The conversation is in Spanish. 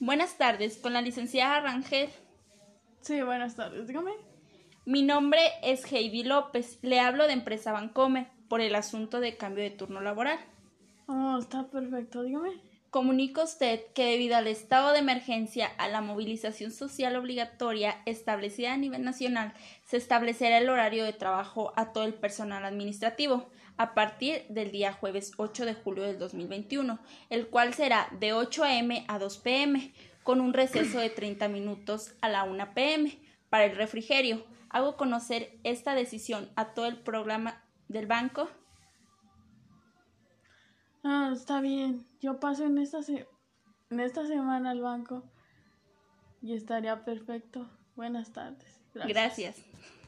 Buenas tardes, con la licenciada Rangel. Sí, buenas tardes, dígame. Mi nombre es Heidi López. Le hablo de empresa Bancomer por el asunto de cambio de turno laboral. Oh, está perfecto, dígame. Comunica usted que debido al estado de emergencia a la movilización social obligatoria establecida a nivel nacional, se establecerá el horario de trabajo a todo el personal administrativo a partir del día jueves 8 de julio del 2021, el cual será de 8 a.m. a 2 p.m., con un receso de 30 minutos a la 1 p.m. para el refrigerio. Hago conocer esta decisión a todo el programa del banco Ah, está bien. Yo paso en esta, en esta semana al banco y estaría perfecto. Buenas tardes. Gracias.